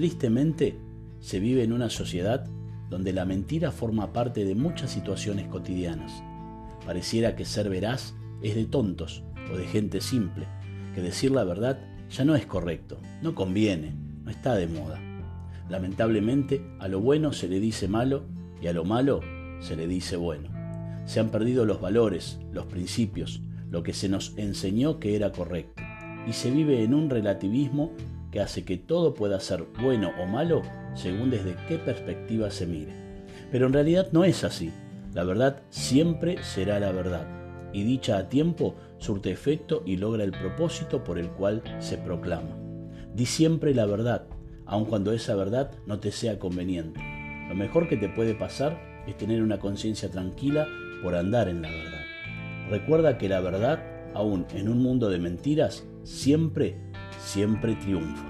Tristemente, se vive en una sociedad donde la mentira forma parte de muchas situaciones cotidianas. Pareciera que ser veraz es de tontos o de gente simple, que decir la verdad ya no es correcto, no conviene, no está de moda. Lamentablemente, a lo bueno se le dice malo y a lo malo se le dice bueno. Se han perdido los valores, los principios, lo que se nos enseñó que era correcto, y se vive en un relativismo que hace que todo pueda ser bueno o malo según desde qué perspectiva se mire. Pero en realidad no es así. La verdad siempre será la verdad, y dicha a tiempo surte efecto y logra el propósito por el cual se proclama. Di siempre la verdad, aun cuando esa verdad no te sea conveniente. Lo mejor que te puede pasar es tener una conciencia tranquila por andar en la verdad. Recuerda que la verdad, aun en un mundo de mentiras, siempre, siempre triunfa.